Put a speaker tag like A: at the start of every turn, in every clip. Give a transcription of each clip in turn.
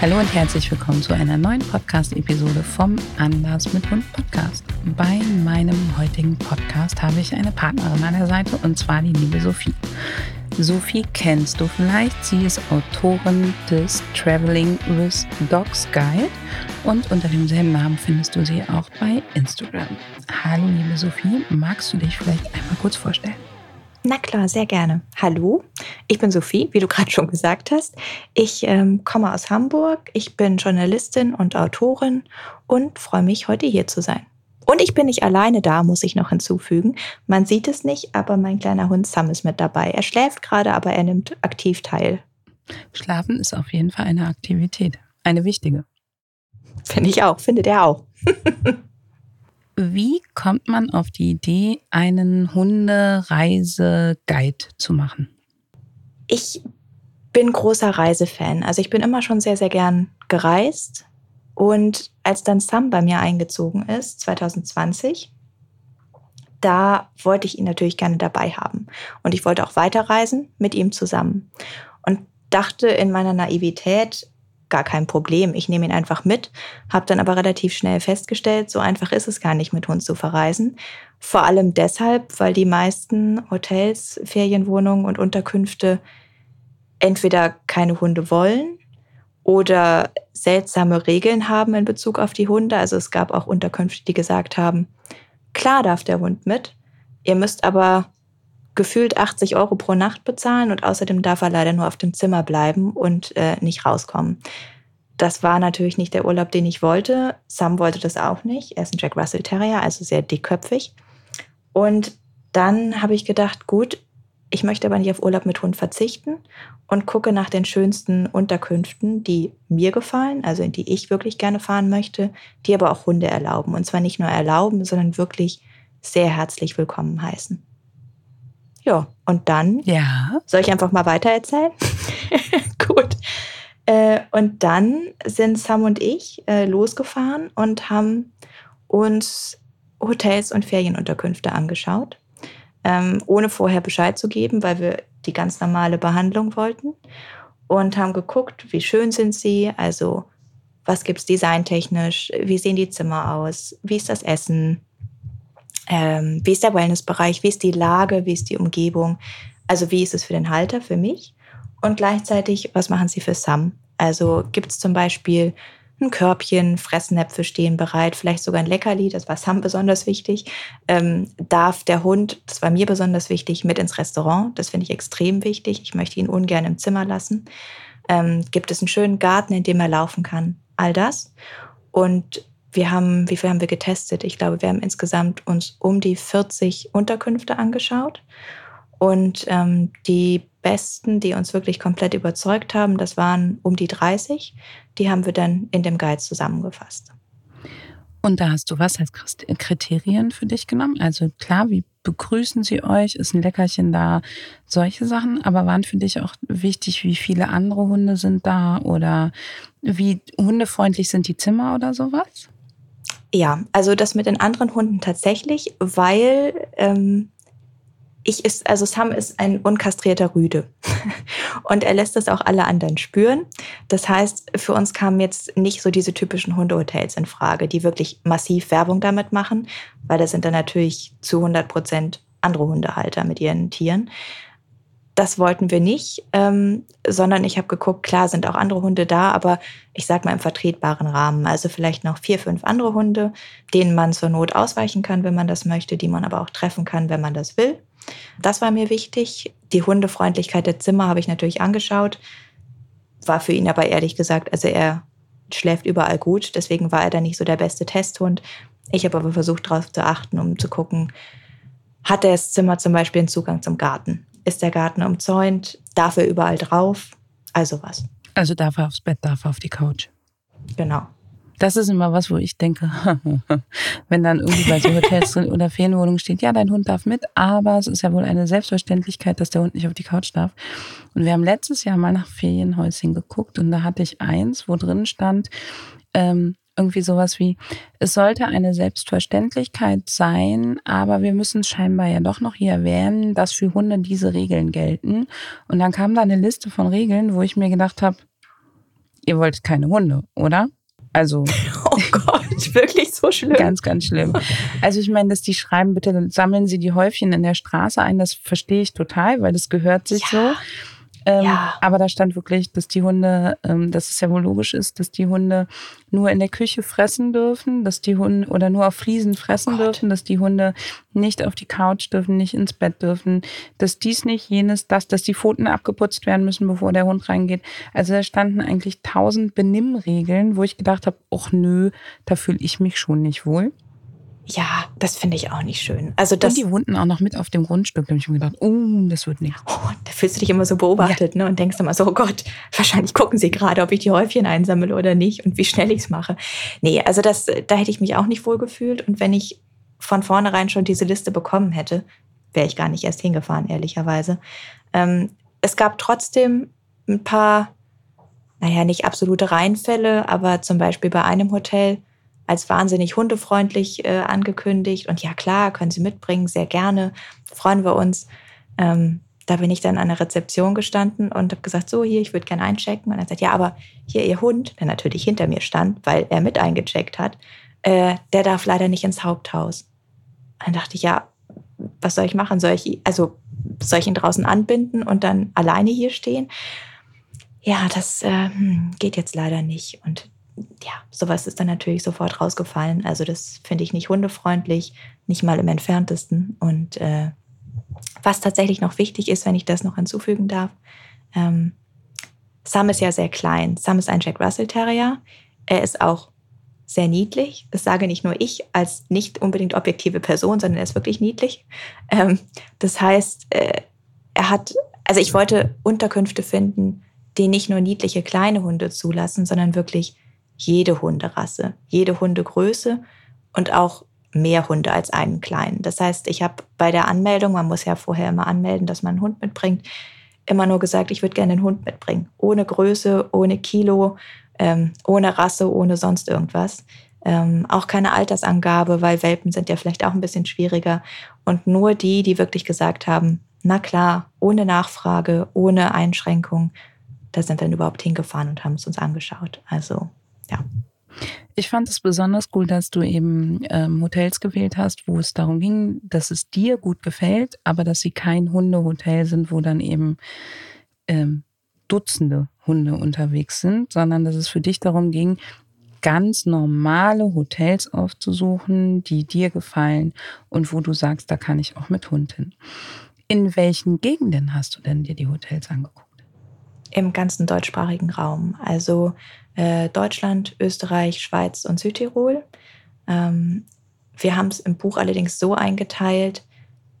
A: Hallo und herzlich willkommen zu einer neuen Podcast-Episode vom Anders mit Hund Podcast. Bei meinem heutigen Podcast habe ich eine Partnerin an der Seite und zwar die liebe Sophie. Sophie kennst du vielleicht. Sie ist Autorin des Traveling with Dogs Guide und unter demselben Namen findest du sie auch bei Instagram. Hallo liebe Sophie, magst du dich vielleicht einmal kurz vorstellen?
B: Na klar, sehr gerne. Hallo, ich bin Sophie, wie du gerade schon gesagt hast. Ich ähm, komme aus Hamburg, ich bin Journalistin und Autorin und freue mich, heute hier zu sein. Und ich bin nicht alleine da, muss ich noch hinzufügen. Man sieht es nicht, aber mein kleiner Hund Sam ist mit dabei. Er schläft gerade, aber er nimmt aktiv teil.
A: Schlafen ist auf jeden Fall eine Aktivität, eine wichtige.
B: Finde ich auch, findet er auch.
A: Wie kommt man auf die Idee, einen Hundereiseguide zu machen?
B: Ich bin großer Reisefan. Also ich bin immer schon sehr, sehr gern gereist. Und als dann Sam bei mir eingezogen ist, 2020, da wollte ich ihn natürlich gerne dabei haben. Und ich wollte auch weiterreisen mit ihm zusammen. Und dachte in meiner Naivität, gar kein Problem. Ich nehme ihn einfach mit, habe dann aber relativ schnell festgestellt, so einfach ist es gar nicht, mit Hund zu verreisen. Vor allem deshalb, weil die meisten Hotels, Ferienwohnungen und Unterkünfte entweder keine Hunde wollen oder seltsame Regeln haben in Bezug auf die Hunde. Also es gab auch Unterkünfte, die gesagt haben, klar darf der Hund mit, ihr müsst aber gefühlt 80 Euro pro Nacht bezahlen und außerdem darf er leider nur auf dem Zimmer bleiben und äh, nicht rauskommen. Das war natürlich nicht der Urlaub, den ich wollte. Sam wollte das auch nicht. Er ist ein Jack Russell Terrier, also sehr dickköpfig. Und dann habe ich gedacht, gut, ich möchte aber nicht auf Urlaub mit Hund verzichten und gucke nach den schönsten Unterkünften, die mir gefallen, also in die ich wirklich gerne fahren möchte, die aber auch Hunde erlauben. Und zwar nicht nur erlauben, sondern wirklich sehr herzlich willkommen heißen. Ja, und dann
A: ja.
B: soll ich einfach mal weiter erzählen? Gut. Äh, und dann sind Sam und ich äh, losgefahren und haben uns Hotels und Ferienunterkünfte angeschaut, ähm, ohne vorher Bescheid zu geben, weil wir die ganz normale Behandlung wollten und haben geguckt, wie schön sind sie, also was gibt es designtechnisch, wie sehen die Zimmer aus, wie ist das Essen, ähm, wie ist der Wellnessbereich, wie ist die Lage, wie ist die Umgebung, also wie ist es für den Halter, für mich und gleichzeitig, was machen sie für Sam? Also gibt es zum Beispiel ein Körbchen, Fressnäpfe stehen bereit, vielleicht sogar ein Leckerli, das war Sam besonders wichtig. Ähm, darf der Hund, das war mir besonders wichtig, mit ins Restaurant, das finde ich extrem wichtig. Ich möchte ihn ungern im Zimmer lassen. Ähm, gibt es einen schönen Garten, in dem er laufen kann? All das. Und wir haben, wie viel haben wir getestet? Ich glaube, wir haben insgesamt uns um die 40 Unterkünfte angeschaut. Und ähm, die besten, die uns wirklich komplett überzeugt haben, das waren um die 30. Die haben wir dann in dem Guide zusammengefasst.
A: Und da hast du was als Kriterien für dich genommen? Also klar, wie begrüßen sie euch? Ist ein Leckerchen da? Solche Sachen. Aber waren für dich auch wichtig, wie viele andere Hunde sind da? Oder wie hundefreundlich sind die Zimmer oder sowas?
B: Ja, also das mit den anderen Hunden tatsächlich, weil ähm, ich ist, also Sam ist ein unkastrierter Rüde und er lässt das auch alle anderen spüren. Das heißt, für uns kamen jetzt nicht so diese typischen Hundehotels in Frage, die wirklich massiv Werbung damit machen, weil da sind dann natürlich zu 100 Prozent andere Hundehalter mit ihren Tieren das wollten wir nicht, ähm, sondern ich habe geguckt, klar sind auch andere Hunde da, aber ich sage mal im vertretbaren Rahmen. Also vielleicht noch vier, fünf andere Hunde, denen man zur Not ausweichen kann, wenn man das möchte, die man aber auch treffen kann, wenn man das will. Das war mir wichtig. Die Hundefreundlichkeit der Zimmer habe ich natürlich angeschaut, war für ihn aber ehrlich gesagt, also er schläft überall gut, deswegen war er da nicht so der beste Testhund. Ich habe aber versucht, darauf zu achten, um zu gucken, hat das Zimmer zum Beispiel einen Zugang zum Garten? Ist der Garten umzäunt? Darf er überall drauf? Also was.
A: Also darf er aufs Bett, darf er auf die Couch.
B: Genau.
A: Das ist immer was, wo ich denke, wenn dann irgendwie bei so Hotels oder Ferienwohnungen steht, ja, dein Hund darf mit, aber es ist ja wohl eine Selbstverständlichkeit, dass der Hund nicht auf die Couch darf. Und wir haben letztes Jahr mal nach Ferienhäuschen geguckt und da hatte ich eins, wo drin stand, ähm, irgendwie sowas wie, es sollte eine Selbstverständlichkeit sein, aber wir müssen es scheinbar ja doch noch hier erwähnen, dass für Hunde diese Regeln gelten. Und dann kam da eine Liste von Regeln, wo ich mir gedacht habe, ihr wolltet keine Hunde, oder? Also.
B: Oh Gott, wirklich so schlimm.
A: Ganz, ganz schlimm. Also ich meine, dass die schreiben, bitte sammeln Sie die Häufchen in der Straße ein, das verstehe ich total, weil das gehört sich ja. so. Ähm, ja. Aber da stand wirklich, dass die Hunde, ähm, dass es ja wohl logisch ist, dass die Hunde nur in der Küche fressen dürfen, dass die Hunde oder nur auf Fliesen fressen oh dürfen, dass die Hunde nicht auf die Couch dürfen, nicht ins Bett dürfen, dass dies nicht, jenes, das, dass die Pfoten abgeputzt werden müssen, bevor der Hund reingeht. Also da standen eigentlich tausend Benimmregeln, wo ich gedacht habe, ach nö, da fühle ich mich schon nicht wohl.
B: Ja, das finde ich auch nicht schön. Also das,
A: und die wohnten auch noch mit auf dem Grundstück. Da habe ich mir gedacht, oh, das wird nichts.
B: Oh, da fühlst du dich immer so beobachtet ja. ne? und denkst immer so, oh Gott, wahrscheinlich gucken sie gerade, ob ich die Häufchen einsammle oder nicht und wie schnell ich es mache. Nee, also das, da hätte ich mich auch nicht wohl gefühlt. Und wenn ich von vornherein schon diese Liste bekommen hätte, wäre ich gar nicht erst hingefahren, ehrlicherweise. Ähm, es gab trotzdem ein paar, naja, nicht absolute Reinfälle, aber zum Beispiel bei einem Hotel, als wahnsinnig hundefreundlich äh, angekündigt. Und ja, klar, können Sie mitbringen, sehr gerne, freuen wir uns. Ähm, da bin ich dann an der Rezeption gestanden und habe gesagt, so hier, ich würde gerne einchecken. Und er sagt, ja, aber hier Ihr Hund, der natürlich hinter mir stand, weil er mit eingecheckt hat, äh, der darf leider nicht ins Haupthaus. Dann dachte ich, ja, was soll ich machen? Soll ich, also soll ich ihn draußen anbinden und dann alleine hier stehen? Ja, das äh, hm, geht jetzt leider nicht. Und ja, sowas ist dann natürlich sofort rausgefallen. Also das finde ich nicht hundefreundlich, nicht mal im entferntesten. Und äh, was tatsächlich noch wichtig ist, wenn ich das noch hinzufügen darf, ähm, Sam ist ja sehr klein. Sam ist ein Jack Russell Terrier. Er ist auch sehr niedlich. Das sage nicht nur ich als nicht unbedingt objektive Person, sondern er ist wirklich niedlich. Ähm, das heißt, äh, er hat, also ich wollte Unterkünfte finden, die nicht nur niedliche kleine Hunde zulassen, sondern wirklich jede Hunderasse, jede Hundegröße und auch mehr Hunde als einen kleinen. Das heißt, ich habe bei der Anmeldung, man muss ja vorher immer anmelden, dass man einen Hund mitbringt, immer nur gesagt, ich würde gerne einen Hund mitbringen. Ohne Größe, ohne Kilo, ähm, ohne Rasse, ohne sonst irgendwas. Ähm, auch keine Altersangabe, weil Welpen sind ja vielleicht auch ein bisschen schwieriger. Und nur die, die wirklich gesagt haben, na klar, ohne Nachfrage, ohne Einschränkung, da sind wir dann überhaupt hingefahren und haben es uns angeschaut. Also ja.
A: Ich fand es besonders cool, dass du eben ähm, Hotels gewählt hast, wo es darum ging, dass es dir gut gefällt, aber dass sie kein Hundehotel sind, wo dann eben ähm, Dutzende Hunde unterwegs sind, sondern dass es für dich darum ging, ganz normale Hotels aufzusuchen, die dir gefallen und wo du sagst, da kann ich auch mit Hund hin. In welchen Gegenden hast du denn dir die Hotels angeguckt?
B: Im ganzen deutschsprachigen Raum. Also äh, Deutschland, Österreich, Schweiz und Südtirol. Ähm, wir haben es im Buch allerdings so eingeteilt,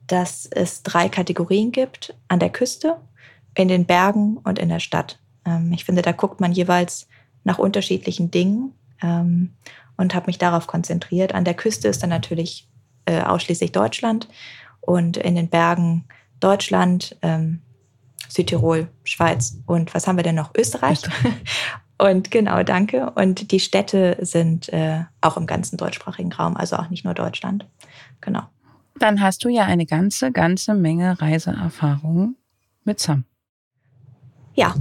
B: dass es drei Kategorien gibt: an der Küste, in den Bergen und in der Stadt. Ähm, ich finde, da guckt man jeweils nach unterschiedlichen Dingen ähm, und habe mich darauf konzentriert. An der Küste ist dann natürlich äh, ausschließlich Deutschland und in den Bergen Deutschland, ähm, Südtirol, Schweiz und was haben wir denn noch? Österreich. Und genau, danke. Und die Städte sind äh, auch im ganzen deutschsprachigen Raum, also auch nicht nur Deutschland. Genau.
A: Dann hast du ja eine ganze, ganze Menge Reiseerfahrung mit Sam.
B: Ja,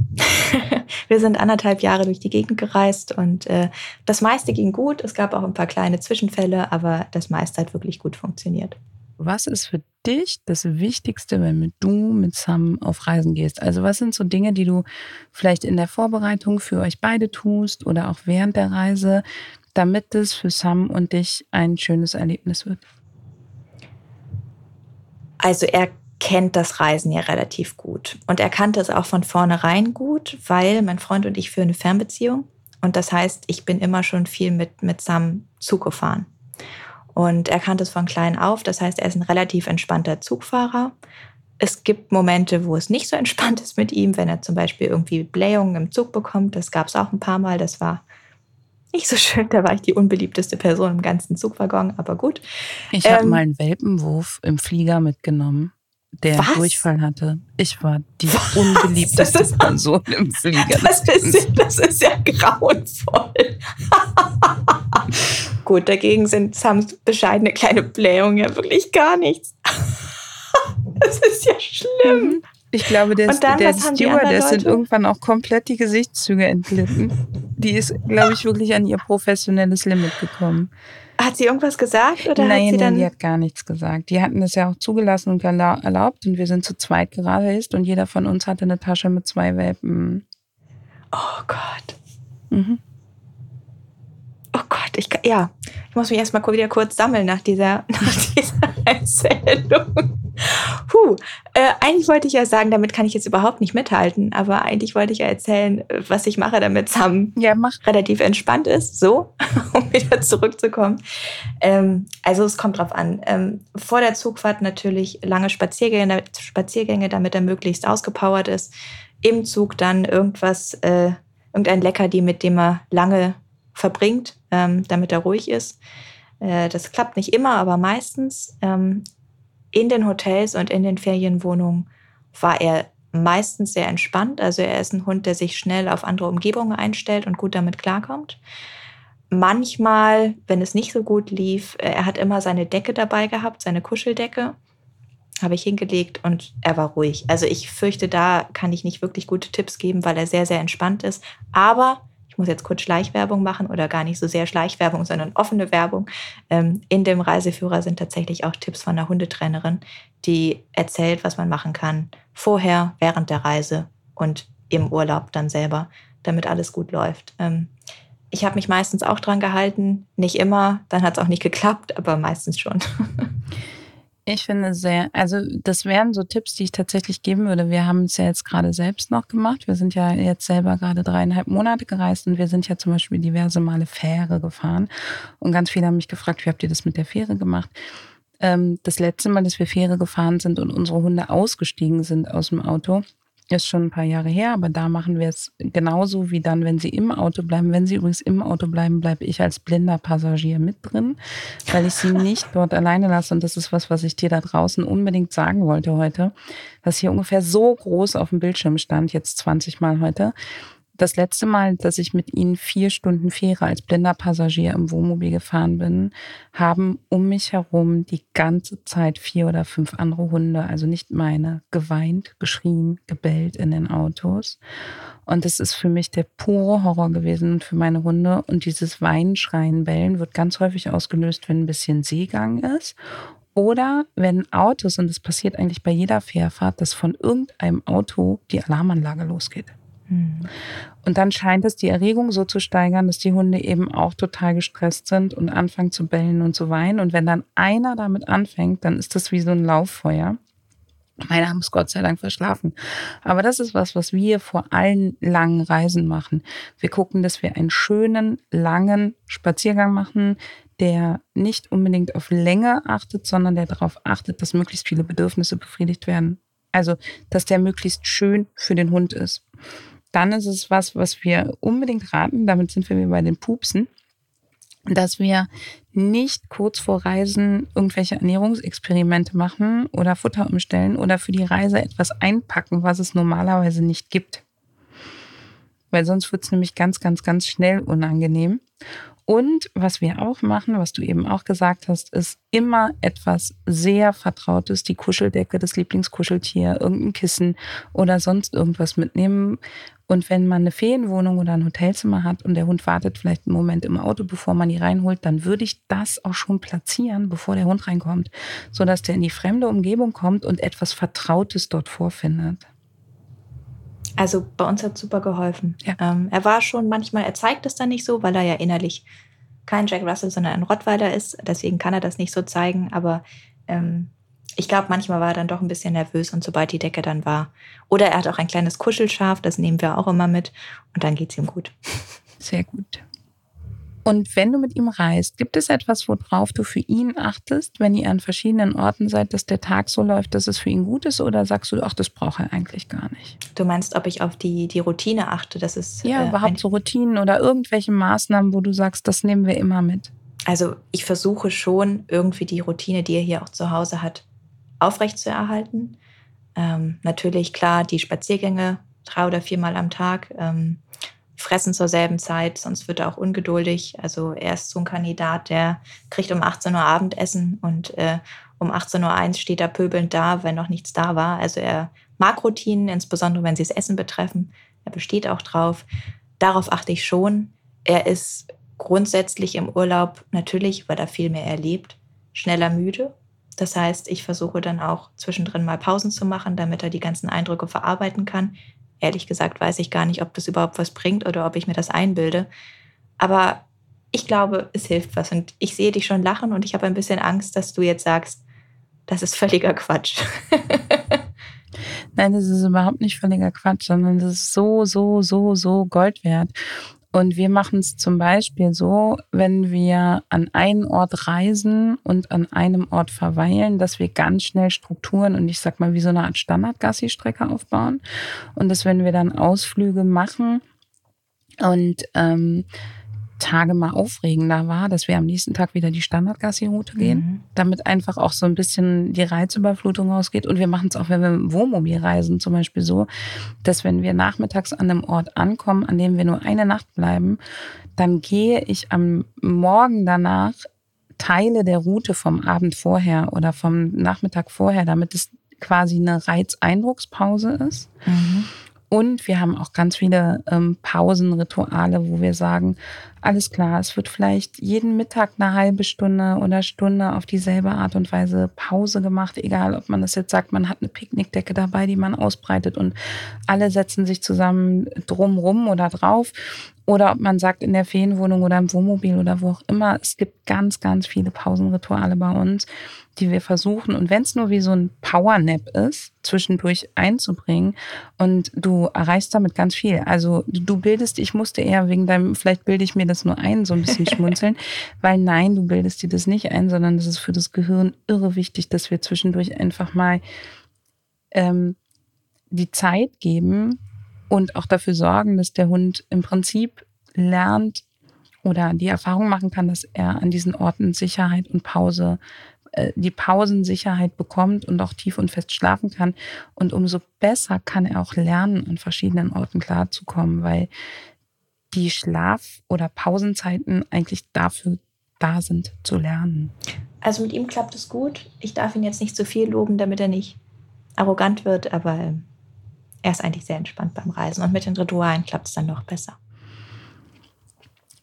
B: wir sind anderthalb Jahre durch die Gegend gereist und äh, das meiste ging gut. Es gab auch ein paar kleine Zwischenfälle, aber das meiste hat wirklich gut funktioniert.
A: Was ist für dich das Wichtigste, wenn du mit Sam auf Reisen gehst? Also was sind so Dinge, die du vielleicht in der Vorbereitung für euch beide tust oder auch während der Reise, damit es für Sam und dich ein schönes Erlebnis wird?
B: Also er kennt das Reisen ja relativ gut. Und er kannte es auch von vornherein gut, weil mein Freund und ich führen eine Fernbeziehung. Und das heißt, ich bin immer schon viel mit, mit Sam Zug gefahren. Und er kannte es von klein auf. Das heißt, er ist ein relativ entspannter Zugfahrer. Es gibt Momente, wo es nicht so entspannt ist mit ihm, wenn er zum Beispiel irgendwie Blähungen im Zug bekommt. Das gab es auch ein paar Mal. Das war nicht so schön. Da war ich die unbeliebteste Person im ganzen Zugwaggon, aber gut.
A: Ich ähm, habe mal einen Welpenwurf im Flieger mitgenommen der Was? Durchfall hatte. Ich war die Was? unbeliebteste Person im Flieger.
B: Das ist, das ist ja grauenvoll. Gut, dagegen sind Sams bescheidene kleine Blähungen ja wirklich gar nichts. das ist ja schlimm. Mhm.
A: Ich glaube, der,
B: dann,
A: der Stewardess sind irgendwann auch komplett die Gesichtszüge entglitten. Die ist, glaube ich, wirklich an ihr professionelles Limit gekommen.
B: Hat sie irgendwas gesagt oder hat
A: Nein,
B: sie
A: nein,
B: dann.
A: die hat gar nichts gesagt. Die hatten das ja auch zugelassen und erla- erlaubt und wir sind zu zweit gereist und jeder von uns hatte eine Tasche mit zwei Welpen.
B: oh Gott.
A: Mhm.
B: Oh Gott, ich ja. Ich muss mich erstmal wieder kurz sammeln nach dieser, nach dieser Erzählung. Puh, äh, eigentlich wollte ich ja sagen, damit kann ich jetzt überhaupt nicht mithalten, aber eigentlich wollte ich ja erzählen, äh, was ich mache, damit Sam
A: Ja, mach.
B: relativ entspannt ist, so, um wieder zurückzukommen. Ähm, also es kommt drauf an. Ähm, vor der Zugfahrt natürlich lange Spaziergänge, Spaziergänge, damit er möglichst ausgepowert ist. Im Zug dann irgendwas, äh, irgendein Leckerli, mit dem er lange verbringt, ähm, damit er ruhig ist. Äh, das klappt nicht immer, aber meistens. Ähm, in den Hotels und in den Ferienwohnungen war er meistens sehr entspannt. Also er ist ein Hund, der sich schnell auf andere Umgebungen einstellt und gut damit klarkommt. Manchmal, wenn es nicht so gut lief, äh, er hat immer seine Decke dabei gehabt, seine Kuscheldecke, habe ich hingelegt und er war ruhig. Also ich fürchte, da kann ich nicht wirklich gute Tipps geben, weil er sehr, sehr entspannt ist. Aber muss jetzt kurz Schleichwerbung machen oder gar nicht so sehr Schleichwerbung, sondern offene Werbung. Ähm, in dem Reiseführer sind tatsächlich auch Tipps von einer Hundetrainerin, die erzählt, was man machen kann, vorher, während der Reise und im Urlaub dann selber, damit alles gut läuft. Ähm, ich habe mich meistens auch dran gehalten, nicht immer, dann hat es auch nicht geklappt, aber meistens schon.
A: Ich finde sehr, also das wären so Tipps, die ich tatsächlich geben würde. Wir haben es ja jetzt gerade selbst noch gemacht. Wir sind ja jetzt selber gerade dreieinhalb Monate gereist und wir sind ja zum Beispiel diverse Male Fähre gefahren. Und ganz viele haben mich gefragt, wie habt ihr das mit der Fähre gemacht? Ähm, das letzte Mal, dass wir Fähre gefahren sind und unsere Hunde ausgestiegen sind aus dem Auto, ist schon ein paar Jahre her, aber da machen wir es genauso wie dann, wenn sie im Auto bleiben. Wenn sie übrigens im Auto bleiben, bleibe ich als blinder Passagier mit drin, weil ich sie nicht dort alleine lasse. Und das ist was, was ich dir da draußen unbedingt sagen wollte heute, was hier ungefähr so groß auf dem Bildschirm stand, jetzt 20 Mal heute. Das letzte Mal, dass ich mit ihnen vier Stunden Fähre als blinder Passagier im Wohnmobil gefahren bin, haben um mich herum die ganze Zeit vier oder fünf andere Hunde, also nicht meine, geweint, geschrien, gebellt in den Autos. Und das ist für mich der pure Horror gewesen und für meine Hunde. Und dieses Weinen, Schreien, Bellen wird ganz häufig ausgelöst, wenn ein bisschen Seegang ist. Oder wenn Autos, und das passiert eigentlich bei jeder Fährfahrt, dass von irgendeinem Auto die Alarmanlage losgeht. Und dann scheint es die Erregung so zu steigern, dass die Hunde eben auch total gestresst sind und anfangen zu bellen und zu weinen. Und wenn dann einer damit anfängt, dann ist das wie so ein Lauffeuer. Meine haben es Gott sei Dank verschlafen. Aber das ist was, was wir vor allen langen Reisen machen. Wir gucken, dass wir einen schönen, langen Spaziergang machen, der nicht unbedingt auf Länge achtet, sondern der darauf achtet, dass möglichst viele Bedürfnisse befriedigt werden. Also, dass der möglichst schön für den Hund ist. Dann ist es was, was wir unbedingt raten, damit sind wir bei den Pupsen, dass wir nicht kurz vor Reisen irgendwelche Ernährungsexperimente machen oder Futter umstellen oder für die Reise etwas einpacken, was es normalerweise nicht gibt. Weil sonst wird es nämlich ganz, ganz, ganz schnell unangenehm. Und was wir auch machen, was du eben auch gesagt hast, ist immer etwas sehr Vertrautes, die Kuscheldecke, das Lieblingskuscheltier, irgendein Kissen oder sonst irgendwas mitnehmen. Und wenn man eine Ferienwohnung oder ein Hotelzimmer hat und der Hund wartet vielleicht einen Moment im Auto, bevor man die reinholt, dann würde ich das auch schon platzieren, bevor der Hund reinkommt, sodass der in die fremde Umgebung kommt und etwas Vertrautes dort vorfindet.
B: Also bei uns hat super geholfen.
A: Ja.
B: Ähm, er war schon manchmal, er zeigt es dann nicht so, weil er ja innerlich kein Jack Russell, sondern ein Rottweiler ist. Deswegen kann er das nicht so zeigen. Aber ähm, ich glaube, manchmal war er dann doch ein bisschen nervös und sobald die Decke dann war. Oder er hat auch ein kleines Kuschelschaf, das nehmen wir auch immer mit. Und dann geht es ihm gut.
A: Sehr gut. Und wenn du mit ihm reist, gibt es etwas, worauf du für ihn achtest, wenn ihr an verschiedenen Orten seid, dass der Tag so läuft, dass es für ihn gut ist? Oder sagst du, ach, das braucht er eigentlich gar nicht?
B: Du meinst, ob ich auf die, die Routine achte? Das ist
A: Ja,
B: äh,
A: überhaupt so Routinen oder irgendwelche Maßnahmen, wo du sagst, das nehmen wir immer mit.
B: Also ich versuche schon irgendwie die Routine, die er hier auch zu Hause hat, aufrechtzuerhalten. Ähm, natürlich klar die Spaziergänge drei oder viermal am Tag, ähm, fressen zur selben Zeit, sonst wird er auch ungeduldig. Also er ist so ein Kandidat, der kriegt um 18 Uhr Abendessen und äh, um 18.01 Uhr steht er pöbelnd da, wenn noch nichts da war. Also er mag Routinen, insbesondere wenn sie das Essen betreffen. Er besteht auch drauf. Darauf achte ich schon. Er ist grundsätzlich im Urlaub natürlich, weil er viel mehr erlebt, schneller müde. Das heißt, ich versuche dann auch zwischendrin mal Pausen zu machen, damit er die ganzen Eindrücke verarbeiten kann. Ehrlich gesagt weiß ich gar nicht, ob das überhaupt was bringt oder ob ich mir das einbilde. Aber ich glaube, es hilft was. Und ich sehe dich schon lachen und ich habe ein bisschen Angst, dass du jetzt sagst, das ist völliger Quatsch.
A: Nein, das ist überhaupt nicht völliger Quatsch, sondern das ist so, so, so, so Gold wert. Und wir machen es zum Beispiel so, wenn wir an einen Ort reisen und an einem Ort verweilen, dass wir ganz schnell Strukturen und ich sag mal wie so eine Art Standard-Gassi-Strecke aufbauen. Und dass wenn wir dann Ausflüge machen und ähm, Tage mal aufregender war, dass wir am nächsten Tag wieder die Standard-Gassi-Route gehen, mhm. damit einfach auch so ein bisschen die Reizüberflutung rausgeht. Und wir machen es auch, wenn wir dem Wohnmobil reisen, zum Beispiel so, dass wenn wir nachmittags an einem Ort ankommen, an dem wir nur eine Nacht bleiben, dann gehe ich am Morgen danach Teile der Route vom Abend vorher oder vom Nachmittag vorher, damit es quasi eine Reizeindruckspause ist. Mhm. Und wir haben auch ganz viele ähm, Pausenrituale, wo wir sagen, alles klar, es wird vielleicht jeden Mittag eine halbe Stunde oder Stunde auf dieselbe Art und Weise Pause gemacht, egal ob man das jetzt sagt, man hat eine Picknickdecke dabei, die man ausbreitet und alle setzen sich zusammen drumrum oder drauf. Oder ob man sagt, in der Ferienwohnung oder im Wohnmobil oder wo auch immer, es gibt ganz, ganz viele Pausenrituale bei uns, die wir versuchen. Und wenn es nur wie so ein Powernap ist, zwischendurch einzubringen und du erreichst damit ganz viel. Also du bildest, ich musste eher wegen deinem, vielleicht bilde ich mir das nur ein, so ein bisschen schmunzeln, weil nein, du bildest dir das nicht ein, sondern das ist für das Gehirn irre wichtig, dass wir zwischendurch einfach mal ähm, die Zeit geben und auch dafür sorgen, dass der Hund im Prinzip lernt oder die Erfahrung machen kann, dass er an diesen Orten Sicherheit und Pause die Pausensicherheit bekommt und auch tief und fest schlafen kann. Und umso besser kann er auch lernen, an verschiedenen Orten klarzukommen, weil die Schlaf- oder Pausenzeiten eigentlich dafür da sind, zu lernen.
B: Also mit ihm klappt es gut. Ich darf ihn jetzt nicht zu viel loben, damit er nicht arrogant wird, aber ähm, er ist eigentlich sehr entspannt beim Reisen. Und mit den Ritualen klappt es dann noch besser.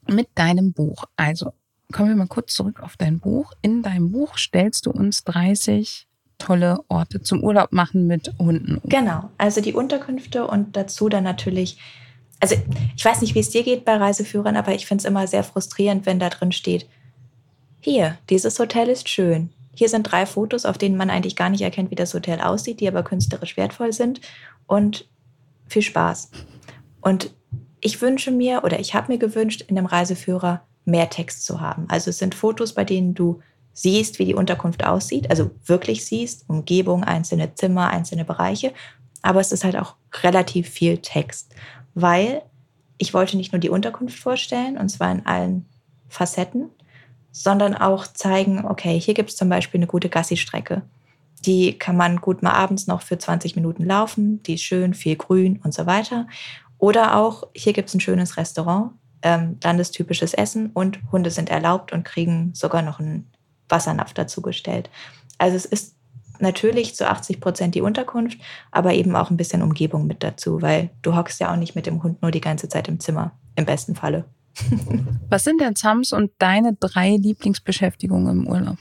A: Mit deinem Buch, also kommen wir mal kurz zurück auf dein Buch. In deinem Buch stellst du uns 30 tolle Orte zum Urlaub machen mit Hunden.
B: Genau, also die Unterkünfte und dazu dann natürlich, also ich weiß nicht, wie es dir geht bei Reiseführern, aber ich finde es immer sehr frustrierend, wenn da drin steht, hier, dieses Hotel ist schön. Hier sind drei Fotos, auf denen man eigentlich gar nicht erkennt, wie das Hotel aussieht, die aber künstlerisch wertvoll sind und viel Spaß. Und ich wünsche mir oder ich habe mir gewünscht in dem Reiseführer mehr Text zu haben. Also es sind Fotos, bei denen du siehst, wie die Unterkunft aussieht, also wirklich siehst, Umgebung, einzelne Zimmer, einzelne Bereiche, aber es ist halt auch relativ viel Text, weil ich wollte nicht nur die Unterkunft vorstellen, und zwar in allen Facetten, sondern auch zeigen, okay, hier gibt es zum Beispiel eine gute Gassi-Strecke. Die kann man gut mal abends noch für 20 Minuten laufen, die ist schön, viel grün und so weiter. Oder auch, hier gibt es ein schönes Restaurant, ähm, landestypisches Essen und Hunde sind erlaubt und kriegen sogar noch einen Wassernapf dazugestellt. Also es ist natürlich zu 80 Prozent die Unterkunft, aber eben auch ein bisschen Umgebung mit dazu, weil du hockst ja auch nicht mit dem Hund nur die ganze Zeit im Zimmer, im besten Falle.
A: Was sind denn Sams und deine drei Lieblingsbeschäftigungen im Urlaub?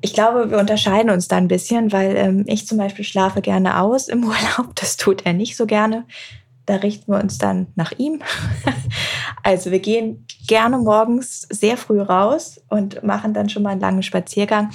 B: Ich glaube, wir unterscheiden uns da ein bisschen, weil ähm, ich zum Beispiel schlafe gerne aus im Urlaub. Das tut er nicht so gerne. Da richten wir uns dann nach ihm. also wir gehen gerne morgens sehr früh raus und machen dann schon mal einen langen Spaziergang.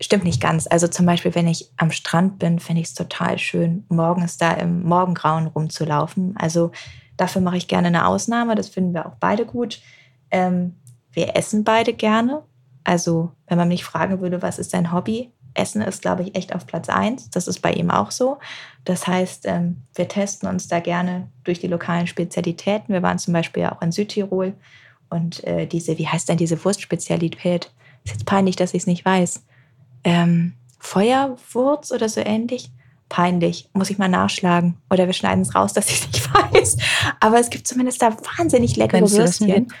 B: Stimmt nicht ganz. Also zum Beispiel, wenn ich am Strand bin, finde ich es total schön, morgens da im Morgengrauen rumzulaufen. Also dafür mache ich gerne eine Ausnahme. Das finden wir auch beide gut. Ähm, wir essen beide gerne. Also wenn man mich fragen würde, was ist dein Hobby? Essen ist, glaube ich, echt auf Platz eins. Das ist bei ihm auch so. Das heißt, ähm, wir testen uns da gerne durch die lokalen Spezialitäten. Wir waren zum Beispiel auch in Südtirol und äh, diese, wie heißt denn diese Wurstspezialität? Ist jetzt peinlich, dass ich es nicht weiß. Ähm, Feuerwurz oder so ähnlich? Peinlich, muss ich mal nachschlagen. Oder wir schneiden es raus, dass ich es nicht weiß. Aber es gibt zumindest da wahnsinnig leckere Würstchen.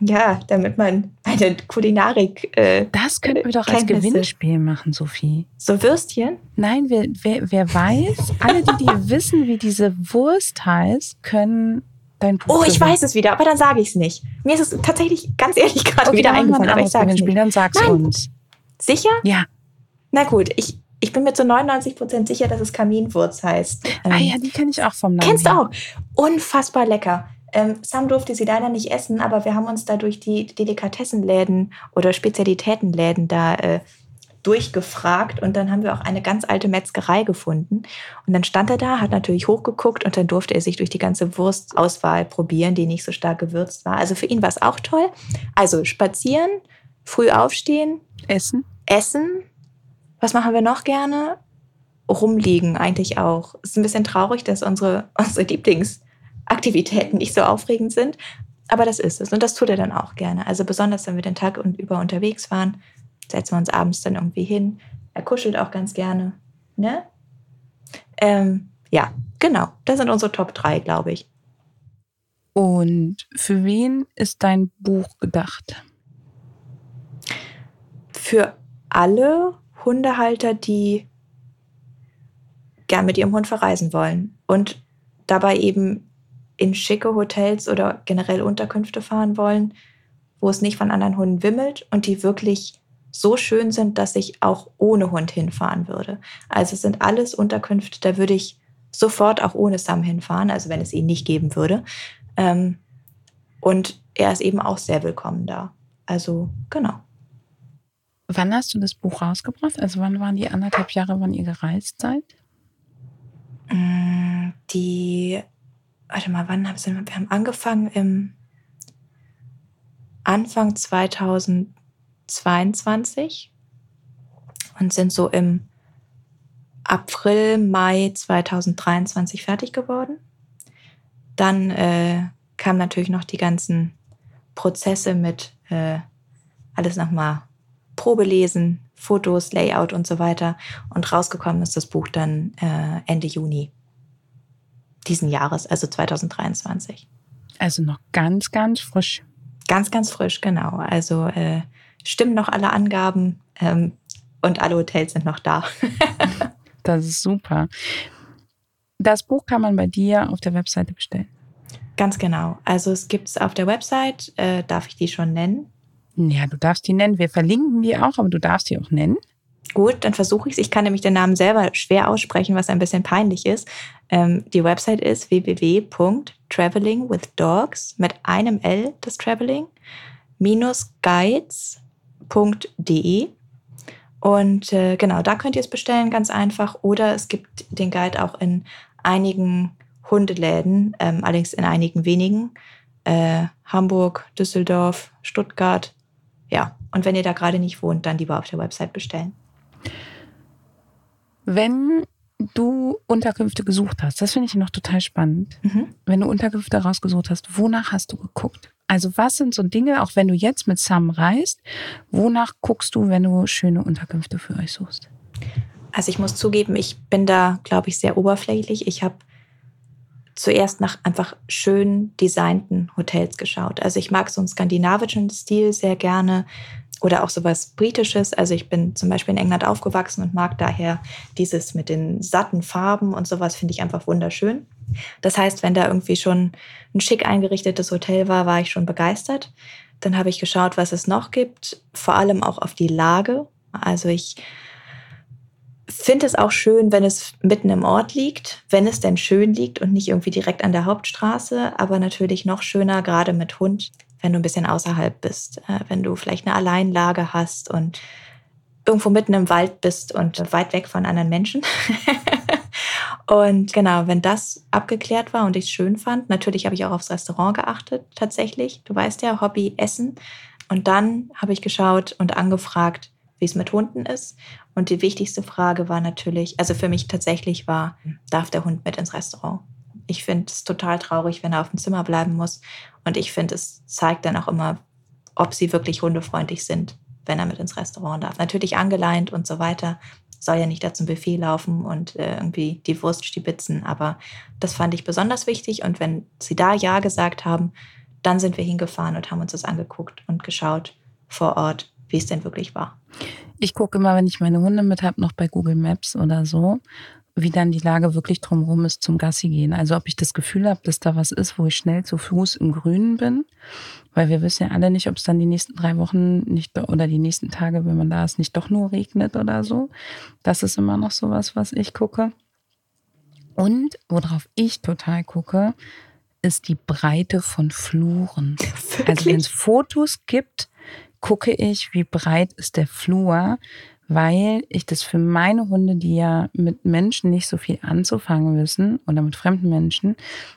B: Ja, damit man eine Kulinarik. Äh,
A: das könnten wir doch als
B: Kenntnisse.
A: Gewinnspiel machen, Sophie.
B: So Würstchen?
A: Nein, wer, wer, wer weiß, alle, die, die wissen, wie diese Wurst heißt, können dein Buch
B: Oh, ich
A: gewinnen.
B: weiß es wieder, aber dann sage ich es nicht. Mir ist es tatsächlich ganz ehrlich gerade
A: Okay,
B: wieder eingefallen,
A: ein
B: aber ich sage es nicht.
A: dann sag's
B: Nein.
A: uns.
B: Sicher?
A: Ja.
B: Na gut, ich, ich bin mir zu 99% sicher, dass es Kaminwurz heißt.
A: Ah
B: Ähm,
A: ja, die kenne ich auch vom Namen.
B: Kennst du auch? Unfassbar lecker. Ähm, Sam durfte sie leider nicht essen, aber wir haben uns da durch die Delikatessenläden oder Spezialitätenläden da äh, durchgefragt und dann haben wir auch eine ganz alte Metzgerei gefunden. Und dann stand er da, hat natürlich hochgeguckt und dann durfte er sich durch die ganze Wurstauswahl probieren, die nicht so stark gewürzt war. Also für ihn war es auch toll. Also spazieren, früh aufstehen,
A: Essen?
B: Essen. Was machen wir noch gerne? Rumliegen eigentlich auch. Ist ein bisschen traurig, dass unsere, unsere Lieblingsaktivitäten nicht so aufregend sind. Aber das ist es. Und das tut er dann auch gerne. Also besonders, wenn wir den Tag und- über unterwegs waren, setzen wir uns abends dann irgendwie hin. Er kuschelt auch ganz gerne. Ne? Ähm, ja, genau. Das sind unsere Top 3, glaube ich.
A: Und für wen ist dein Buch gedacht?
B: für alle Hundehalter, die gern mit ihrem Hund verreisen wollen und dabei eben in schicke Hotels oder generell Unterkünfte fahren wollen, wo es nicht von anderen Hunden wimmelt und die wirklich so schön sind, dass ich auch ohne Hund hinfahren würde. Also es sind alles Unterkünfte, da würde ich sofort auch ohne Sam hinfahren, also wenn es ihn nicht geben würde. Ähm, und er ist eben auch sehr willkommen da. Also genau.
A: Wann hast du das Buch rausgebracht? Also wann waren die anderthalb Jahre, wann ihr gereist seid?
B: Mm, Die, warte mal, wann haben wir, wir haben angefangen im Anfang 2022 und sind so im April, Mai 2023 fertig geworden. Dann äh, kamen natürlich noch die ganzen Prozesse mit äh, alles nochmal Probelesen, Fotos, Layout und so weiter. Und rausgekommen ist das Buch dann äh, Ende Juni diesen Jahres, also 2023.
A: Also noch ganz, ganz frisch.
B: Ganz, ganz frisch, genau. Also äh, stimmen noch alle Angaben ähm, und alle Hotels sind noch da.
A: Das ist super. Das Buch kann man bei dir auf der Webseite bestellen.
B: Ganz genau. Also es gibt es auf der Website, äh, darf ich die schon nennen?
A: Ja, du darfst die nennen. Wir verlinken die auch, aber du darfst die auch nennen.
B: Gut, dann versuche ich es. Ich kann nämlich den Namen selber schwer aussprechen, was ein bisschen peinlich ist. Ähm, die Website ist www.travelingwithdogs mit einem L, das Traveling, minus guides.de. Und äh, genau, da könnt ihr es bestellen, ganz einfach. Oder es gibt den Guide auch in einigen Hundeläden, ähm, allerdings in einigen wenigen. Äh, Hamburg, Düsseldorf, Stuttgart. Ja, und wenn ihr da gerade nicht wohnt, dann lieber auf der Website bestellen.
A: Wenn du Unterkünfte gesucht hast, das finde ich noch total spannend.
B: Mhm.
A: Wenn du Unterkünfte rausgesucht hast, wonach hast du geguckt? Also was sind so Dinge, auch wenn du jetzt mit Sam reist, wonach guckst du, wenn du schöne Unterkünfte für euch suchst?
B: Also ich muss zugeben, ich bin da, glaube ich, sehr oberflächlich. Ich habe zuerst nach einfach schön designten Hotels geschaut. Also ich mag so einen skandinavischen Stil sehr gerne oder auch sowas Britisches. Also ich bin zum Beispiel in England aufgewachsen und mag daher dieses mit den satten Farben und sowas finde ich einfach wunderschön. Das heißt, wenn da irgendwie schon ein schick eingerichtetes Hotel war, war ich schon begeistert. Dann habe ich geschaut, was es noch gibt, vor allem auch auf die Lage. Also ich finde es auch schön, wenn es mitten im Ort liegt, wenn es denn schön liegt und nicht irgendwie direkt an der Hauptstraße, aber natürlich noch schöner, gerade mit Hund, wenn du ein bisschen außerhalb bist, äh, wenn du vielleicht eine Alleinlage hast und irgendwo mitten im Wald bist und weit weg von anderen Menschen. und genau, wenn das abgeklärt war und ich es schön fand, natürlich habe ich auch aufs Restaurant geachtet, tatsächlich. Du weißt ja, Hobby Essen. Und dann habe ich geschaut und angefragt, wie es mit Hunden ist. Und die wichtigste Frage war natürlich, also für mich tatsächlich war, darf der Hund mit ins Restaurant? Ich finde es total traurig, wenn er auf dem Zimmer bleiben muss. Und ich finde, es zeigt dann auch immer, ob sie wirklich hundefreundlich sind, wenn er mit ins Restaurant darf. Natürlich angeleint und so weiter. Soll ja nicht da zum Buffet laufen und äh, irgendwie die Wurst stibitzen. Aber das fand ich besonders wichtig. Und wenn sie da Ja gesagt haben, dann sind wir hingefahren und haben uns das angeguckt und geschaut vor Ort, wie es denn wirklich war.
A: Ich gucke immer, wenn ich meine Hunde mit habe, noch bei Google Maps oder so, wie dann die Lage wirklich drumherum ist zum Gassi gehen. Also ob ich das Gefühl habe, dass da was ist, wo ich schnell zu Fuß im Grünen bin. Weil wir wissen ja alle nicht, ob es dann die nächsten drei Wochen nicht oder die nächsten Tage, wenn man da ist, nicht doch nur regnet oder so. Das ist immer noch sowas, was ich gucke. Und worauf ich total gucke, ist die Breite von Fluren. Wirklich? Also wenn es Fotos gibt, gucke ich, wie breit ist der Flur, weil ich das für meine Hunde, die ja mit Menschen nicht so viel anzufangen wissen oder mit fremden Menschen,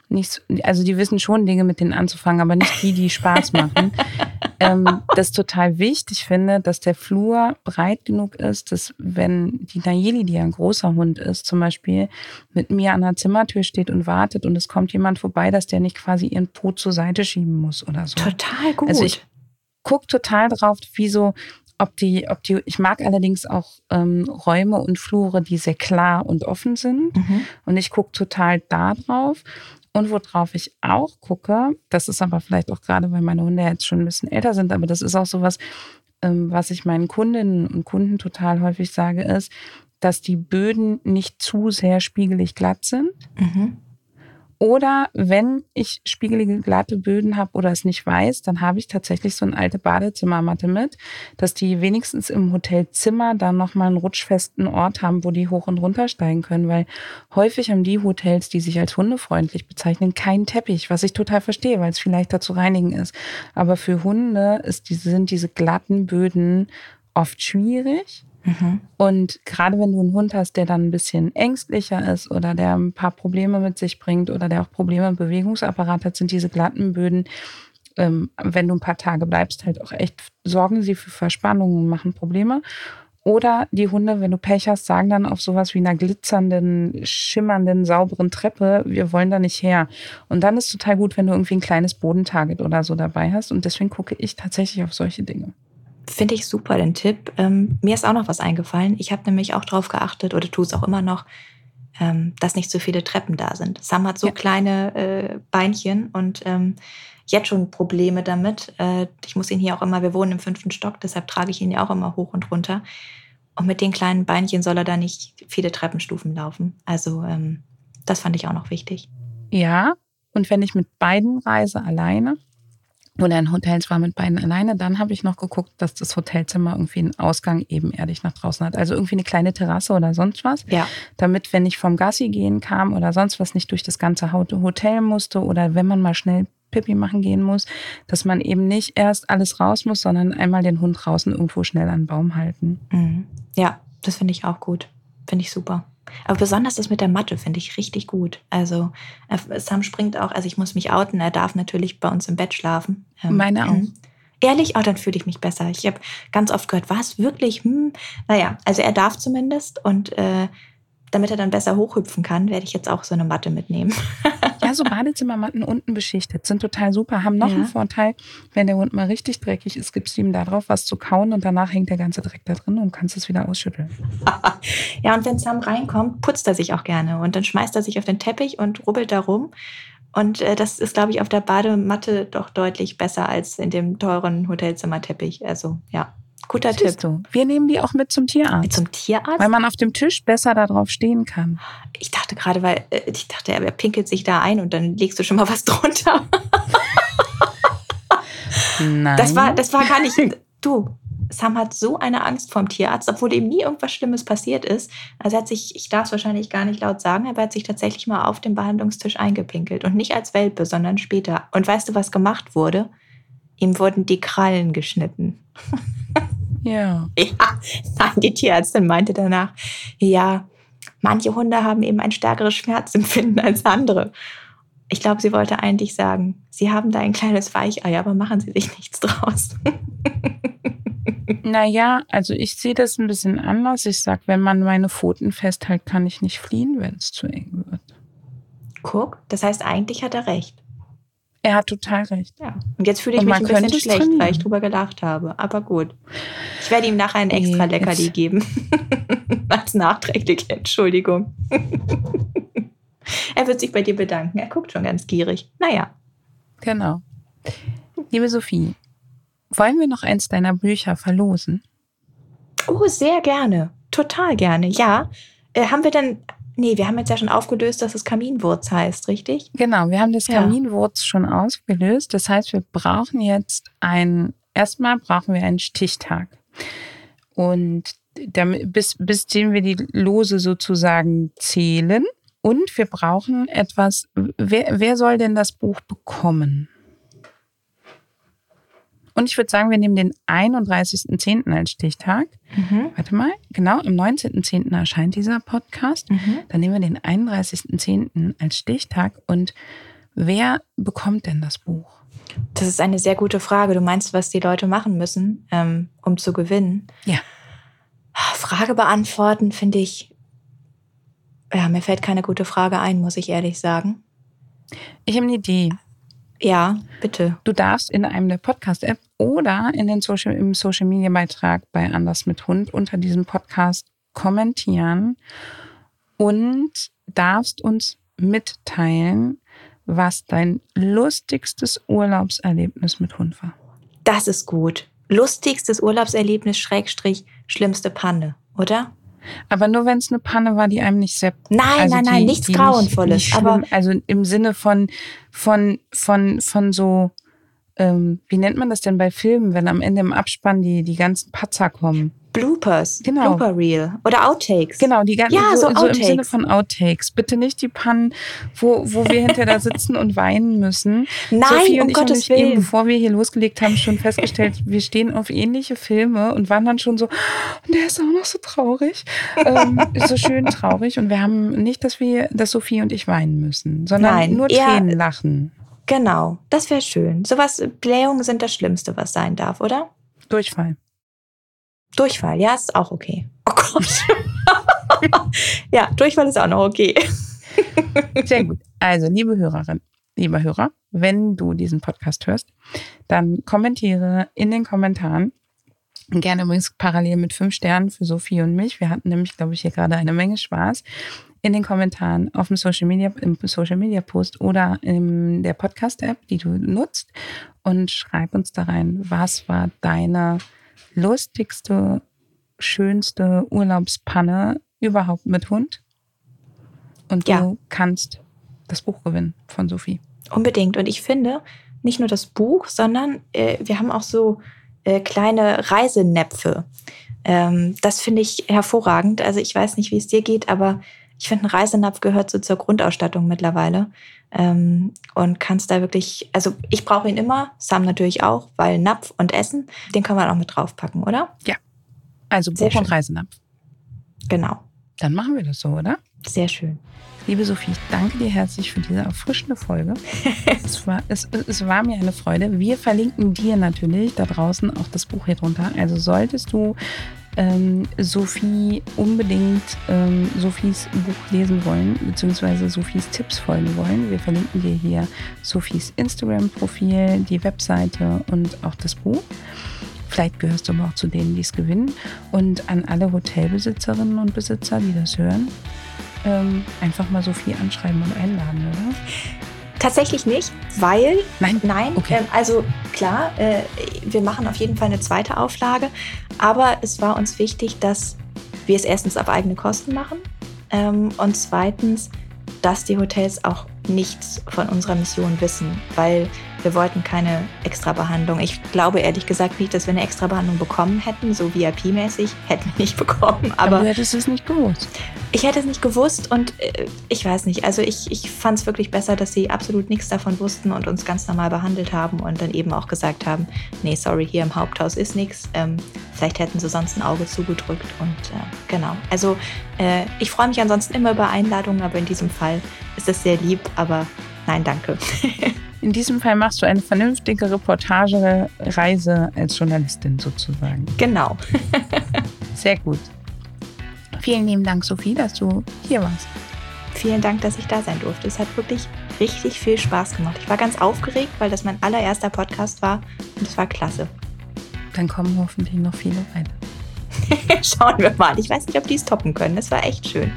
A: nicht, also die wissen schon Dinge mit denen anzufangen, aber nicht die, die Spaß machen. ähm, das total wichtig finde, dass der Flur breit genug ist, dass wenn die Nayeli, die ja ein großer Hund ist, zum Beispiel mit mir an der Zimmertür steht und wartet und es kommt jemand vorbei, dass der nicht quasi ihren Po zur Seite schieben muss oder so.
B: Total gut.
A: Also ich gucke total drauf, wie so ob die, ob die, ich mag allerdings auch ähm, Räume und Flure, die sehr klar und offen sind. Mhm. Und ich gucke total da drauf. Und worauf ich auch gucke, das ist aber vielleicht auch gerade, weil meine Hunde jetzt schon ein bisschen älter sind, aber das ist auch sowas, ähm, was ich meinen Kundinnen und Kunden total häufig sage, ist, dass die Böden nicht zu sehr spiegelig glatt sind. Mhm. Oder wenn ich spiegelige glatte Böden habe oder es nicht weiß, dann habe ich tatsächlich so eine alte Badezimmermatte mit, dass die wenigstens im Hotelzimmer dann nochmal einen rutschfesten Ort haben, wo die hoch und runter steigen können, weil häufig haben die Hotels, die sich als hundefreundlich bezeichnen, keinen Teppich, was ich total verstehe, weil es viel leichter zu reinigen ist. Aber für Hunde ist sind diese glatten Böden oft schwierig. Und gerade wenn du einen Hund hast, der dann ein bisschen ängstlicher ist oder der ein paar Probleme mit sich bringt oder der auch Probleme im Bewegungsapparat hat, sind diese glatten Böden, ähm, wenn du ein paar Tage bleibst, halt auch echt, sorgen sie für Verspannungen und machen Probleme. Oder die Hunde, wenn du Pech hast, sagen dann auf sowas wie einer glitzernden, schimmernden, sauberen Treppe, wir wollen da nicht her. Und dann ist total gut, wenn du irgendwie ein kleines Bodentarget oder so dabei hast. Und deswegen gucke ich tatsächlich auf solche Dinge.
B: Finde ich super, den Tipp. Ähm, mir ist auch noch was eingefallen. Ich habe nämlich auch darauf geachtet, oder tue es auch immer noch, ähm, dass nicht so viele Treppen da sind. Sam hat so ja. kleine äh, Beinchen und ähm, jetzt schon Probleme damit. Äh, ich muss ihn hier auch immer, wir wohnen im fünften Stock, deshalb trage ich ihn ja auch immer hoch und runter. Und mit den kleinen Beinchen soll er da nicht viele Treppenstufen laufen. Also ähm, das fand ich auch noch wichtig.
A: Ja, und wenn ich mit beiden reise alleine, oder in Hotels war mit beiden alleine. Dann habe ich noch geguckt, dass das Hotelzimmer irgendwie einen Ausgang ebenerdig nach draußen hat. Also irgendwie eine kleine Terrasse oder sonst was.
B: Ja.
A: Damit, wenn ich vom Gassi gehen kam oder sonst was, nicht durch das ganze Hotel musste oder wenn man mal schnell Pipi machen gehen muss, dass man eben nicht erst alles raus muss, sondern einmal den Hund draußen irgendwo schnell an den Baum halten.
B: Mhm. Ja, das finde ich auch gut. Finde ich super. Aber besonders das mit der Matte finde ich richtig gut. Also äh, Sam springt auch, also ich muss mich outen, er darf natürlich bei uns im Bett schlafen.
A: Ähm, Meine auch. Mhm.
B: Ehrlich, oh, dann fühle ich mich besser. Ich habe ganz oft gehört, was wirklich? Hm. Naja, also er darf zumindest und äh, damit er dann besser hochhüpfen kann, werde ich jetzt auch so eine Matte mitnehmen.
A: ja, so Badezimmermatten unten beschichtet sind total super, haben noch ja. einen Vorteil, wenn der Hund mal richtig dreckig ist, gibst du ihm da drauf was zu kauen und danach hängt der ganze Dreck da drin und kannst es wieder ausschütteln.
B: ja, und wenn Sam reinkommt, putzt er sich auch gerne und dann schmeißt er sich auf den Teppich und rubbelt da rum. Und äh, das ist, glaube ich, auf der Badematte doch deutlich besser als in dem teuren Hotelzimmerteppich. Also ja, Guter Tipp.
A: Du, wir nehmen die auch mit zum Tierarzt.
B: Zum Tierarzt?
A: Weil man auf dem Tisch besser darauf stehen kann.
B: Ich dachte gerade, weil äh, ich dachte, er pinkelt sich da ein und dann legst du schon mal was drunter. Nein. Das war, das war gar nicht. Du, Sam hat so eine Angst vorm Tierarzt, obwohl ihm nie irgendwas Schlimmes passiert ist. Also er hat sich, ich darf es wahrscheinlich gar nicht laut sagen, aber er hat sich tatsächlich mal auf dem Behandlungstisch eingepinkelt. Und nicht als Welpe, sondern später. Und weißt du, was gemacht wurde? Ihm wurden die Krallen geschnitten.
A: Ja.
B: Ja, nein, die Tierärztin meinte danach, ja, manche Hunde haben eben ein stärkeres Schmerzempfinden als andere. Ich glaube, sie wollte eigentlich sagen, sie haben da ein kleines Weichei, aber machen sie sich nichts draus.
A: Naja, also ich sehe das ein bisschen anders. Ich sage, wenn man meine Pfoten festhält, kann ich nicht fliehen, wenn es zu eng wird.
B: Guck, das heißt, eigentlich hat er recht.
A: Er hat total recht.
B: Ja. Und jetzt fühle ich mich ein bisschen schlecht, trainieren. weil ich drüber gelacht habe. Aber gut. Ich werde ihm nachher ein extra nee, Leckerli geben. Als nachträgliche Entschuldigung. er wird sich bei dir bedanken. Er guckt schon ganz gierig. Naja.
A: Genau. Liebe Sophie, wollen wir noch eins deiner Bücher verlosen?
B: Oh, sehr gerne. Total gerne. Ja. Äh, haben wir denn. Nee, wir haben jetzt ja schon aufgelöst, dass es Kaminwurz heißt, richtig?
A: Genau, wir haben das
B: Ja.
A: Kaminwurz schon ausgelöst. Das heißt, wir brauchen jetzt ein, erstmal brauchen wir einen Stichtag. Und damit, bis, bis den wir die Lose sozusagen zählen. Und wir brauchen etwas, wer, wer soll denn das Buch bekommen? Und ich würde sagen, wir nehmen den 31.10. als Stichtag.
B: Mhm.
A: Warte mal, genau, am 19.10. erscheint dieser Podcast.
B: Mhm.
A: Dann nehmen wir den 31.10. als Stichtag. Und wer bekommt denn das Buch?
B: Das ist eine sehr gute Frage. Du meinst, was die Leute machen müssen, ähm, um zu gewinnen?
A: Ja.
B: Frage beantworten finde ich. Ja, mir fällt keine gute Frage ein, muss ich ehrlich sagen.
A: Ich habe eine Idee.
B: Ja, bitte.
A: Du darfst in einem der Podcast-App oder in den Social, im Social-Media-Beitrag bei Anders mit Hund unter diesem Podcast kommentieren und darfst uns mitteilen, was dein lustigstes Urlaubserlebnis mit Hund war.
B: Das ist gut. Lustigstes Urlaubserlebnis, Schrägstrich, schlimmste Panne, oder?
A: Aber nur wenn es eine Panne war, die einem nicht sehr
B: Nein,
A: also
B: nein,
A: die-
B: nein, nichts
A: die
B: Grauenvolles.
A: nicht schlimm,
B: aber
A: also im Sinne von, von, von, von so, ähm, wie nennt man das denn bei Filmen, wenn am Ende im Abspann die, die ganzen Patzer kommen?
B: Bloopers,
A: Genau.
B: Blooper Reel oder Outtakes.
A: Genau, die ganzen,
B: Ja,
A: so,
B: so
A: so im
B: Outtakes.
A: Sinne von Outtakes. Bitte nicht die Pannen, wo, wo wir hinter da sitzen und weinen müssen.
B: Nein,
A: Sophie und
B: um
A: ich haben
B: Gottes
A: eben,
B: Willen.
A: bevor wir hier losgelegt haben, schon festgestellt, wir stehen auf ähnliche Filme und waren dann schon so, "Oh, der ist auch noch so traurig. ähm, so schön traurig. Und wir haben nicht, dass wir, dass Sophie und ich weinen müssen, sondern
B: Nein,
A: nur
B: eher-
A: Tränen lachen.
B: Genau, das wäre schön. Sowas, Blähungen sind das Schlimmste, was sein darf, oder?
A: Durchfall.
B: Durchfall, ja, ist auch okay. Oh Gott. ja, Durchfall ist auch noch okay.
A: Sehr gut. Also, liebe Hörerin, lieber Hörer, wenn du diesen Podcast hörst, dann kommentiere in den Kommentaren. Gerne übrigens parallel mit fünf Sternen für Sophie und mich. Wir hatten nämlich, glaube ich, hier gerade eine Menge Spaß. In den Kommentaren auf dem Social Media, im Social Media Post oder in der Podcast-App, die du nutzt. Und schreib uns da rein, was war deine lustigste, schönste Urlaubspanne überhaupt mit Hund? Und du
B: Ja.
A: kannst das Buch gewinnen von Sophie.
B: Unbedingt. Und ich finde, nicht nur das Buch, sondern äh, wir haben auch so äh, kleine Reisenäpfe. Ähm, das finde ich hervorragend. Also ich weiß nicht, wie es dir geht, aber ich finde, ein Reisenapf gehört so zur Grundausstattung mittlerweile. Ähm, und kannst da wirklich, also ich brauche ihn immer, Sam natürlich auch, weil Napf und Essen, den kann man auch mit draufpacken, oder?
A: Also
B: Sehr
A: Buch und. Reisenab.
B: Genau.
A: Dann machen wir das so, oder?
B: Sehr schön.
A: Liebe Sophie, ich danke dir herzlich für diese erfrischende Folge. es, war, es, es war mir eine Freude. Wir verlinken dir natürlich da draußen auch das Buch hier drunter. Also solltest du ähm, Sophie unbedingt ähm, Sophies Buch lesen wollen, beziehungsweise Sophies Tipps folgen wollen, wir verlinken dir hier Sophies Instagram-Profil, die Webseite und auch das Buch. Vielleicht gehörst du aber auch zu denen, die es gewinnen. Und an alle Hotelbesitzerinnen und Besitzer, die das hören, ähm, einfach mal Sophie anschreiben und einladen, oder?
B: Tatsächlich nicht, weil
A: Nein?
B: Nein,
A: Okay.
B: ähm, also klar, äh, wir machen auf jeden Fall eine zweite Auflage, aber es war uns wichtig, dass wir es erstens auf eigene Kosten machen ähm, und zweitens, dass die Hotels auch nichts von unserer Mission wissen, weil wir wollten keine Extrabehandlung. Ich glaube ehrlich gesagt nicht, dass wir eine Extrabehandlung bekommen hätten, so VIP-mäßig, hätten wir nicht bekommen,
A: Aber
B: aber
A: du hättest es nicht gewusst.
B: ich hätte es nicht gewusst und äh, ich weiß nicht. Also ich, ich fand es wirklich besser, dass sie absolut nichts davon wussten und uns ganz normal behandelt haben und dann eben auch gesagt haben, nee, sorry, hier im Haupthaus ist nichts. Ähm, vielleicht hätten sie sonst ein Auge zugedrückt und äh, genau. Also äh, ich freue mich ansonsten immer über Einladungen, aber in diesem Fall ist es sehr lieb, aber nein, danke.
A: In diesem Fall machst du eine vernünftige Reportagereise als Journalistin sozusagen.
B: genau.
A: Sehr gut. Vielen lieben Dank, Sophie, dass du hier warst.
B: Vielen Dank, dass ich da sein durfte. Es hat wirklich richtig viel Spaß gemacht. Ich war ganz aufgeregt, weil das mein allererster Podcast war und es war klasse.
A: Dann kommen hoffentlich noch viele weiter.
B: Schauen wir mal. Ich weiß nicht, ob die es toppen können. Es war echt schön.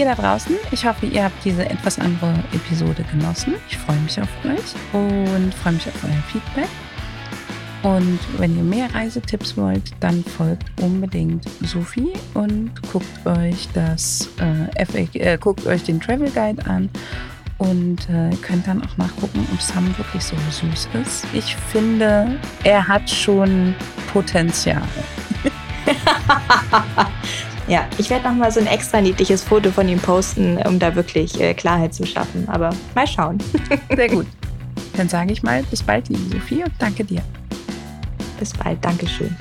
A: Ihr da draußen, ich hoffe, ihr habt diese etwas andere Episode genossen. Ich freue mich auf euch und freue mich auf euer Feedback. Und wenn ihr mehr Reisetipps wollt, dann folgt unbedingt Sophie und guckt euch das äh, FAQ, äh, guckt euch den Travel Guide an und äh, könnt dann auch nachgucken, ob Sam wirklich so süß ist. Ich finde, er hat schon Potenzial.
B: ja, ich werde noch mal so ein extra niedliches Foto von ihm posten, um da wirklich äh, Klarheit zu schaffen. Aber mal schauen.
A: Sehr gut. Dann sage ich mal bis bald, liebe Sophie, und danke dir.
B: Bis bald. Dankeschön.